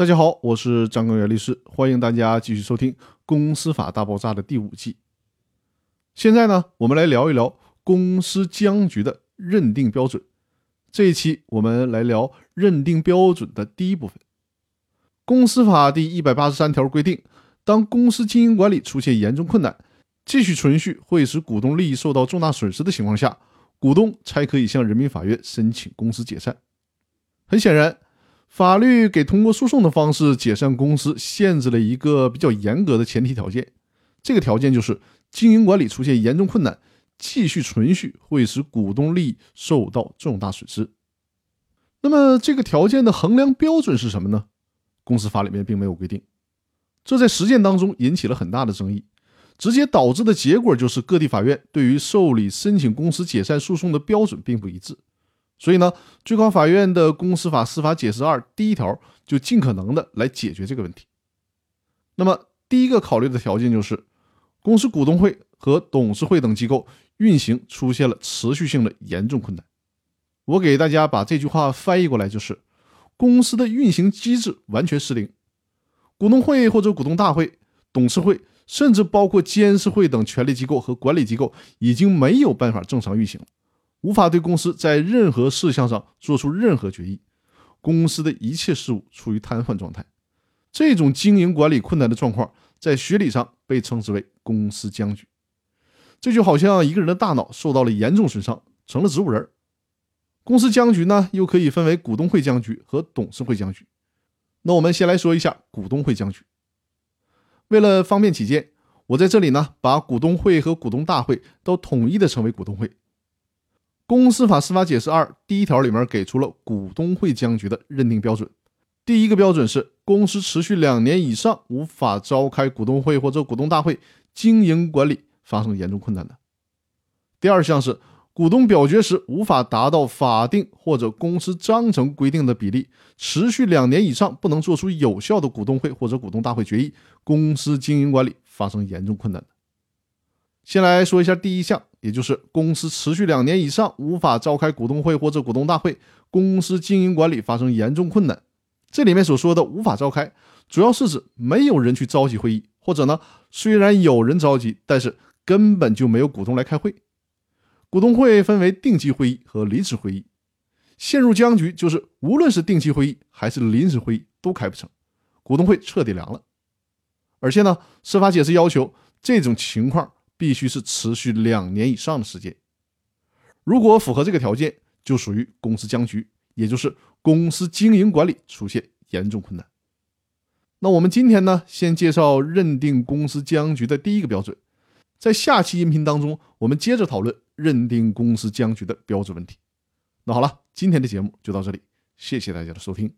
大家好，我是张根源律师，欢迎大家继续收听《公司法大爆炸》的第五季。现在呢，我们来聊一聊公司僵局的认定标准。这一期我们来聊认定标准的第一部分。公司法第一百八十三条规定，当公司经营管理出现严重困难，继续存续会使股东利益受到重大损失的情况下，股东才可以向人民法院申请公司解散。很显然。法律给通过诉讼的方式解散公司限制了一个比较严格的前提条件，这个条件就是经营管理出现严重困难，继续存续会使股东利益受到重大损失。那么这个条件的衡量标准是什么呢？公司法里面并没有规定，这在实践当中引起了很大的争议，直接导致的结果就是各地法院对于受理申请公司解散诉讼的标准并不一致。所以呢，最高法院的公司法司法解释二第一条就尽可能的来解决这个问题。那么，第一个考虑的条件就是，公司股东会和董事会等机构运行出现了持续性的严重困难。我给大家把这句话翻译过来就是，公司的运行机制完全失灵，股东会或者股东大会、董事会，甚至包括监事会等权力机构和管理机构，已经没有办法正常运行了。无法对公司在任何事项上做出任何决议，公司的一切事务处于瘫痪状态。这种经营管理困难的状况，在学理上被称之为公司僵局。这就好像一个人的大脑受到了严重损伤，成了植物人。公司僵局呢，又可以分为股东会僵局和董事会僵局。那我们先来说一下股东会僵局。为了方便起见，我在这里呢，把股东会和股东大会都统一的称为股东会。公司法司法解释二第一条里面给出了股东会僵局的认定标准。第一个标准是公司持续两年以上无法召开股东会或者股东大会，经营管理发生严重困难的。第二项是股东表决时无法达到法定或者公司章程规定的比例，持续两年以上不能做出有效的股东会或者股东大会决议，公司经营管理发生严重困难的。先来说一下第一项。也就是公司持续两年以上无法召开股东会或者股东大会，公司经营管理发生严重困难。这里面所说的无法召开，主要是指没有人去召集会议，或者呢，虽然有人召集，但是根本就没有股东来开会。股东会分为定期会议和临时会议，陷入僵局就是无论是定期会议还是临时会议都开不成，股东会彻底凉了。而且呢，司法解释要求这种情况。必须是持续两年以上的时间，如果符合这个条件，就属于公司僵局，也就是公司经营管理出现严重困难。那我们今天呢，先介绍认定公司僵局的第一个标准，在下期音频当中，我们接着讨论认定公司僵局的标准问题。那好了，今天的节目就到这里，谢谢大家的收听。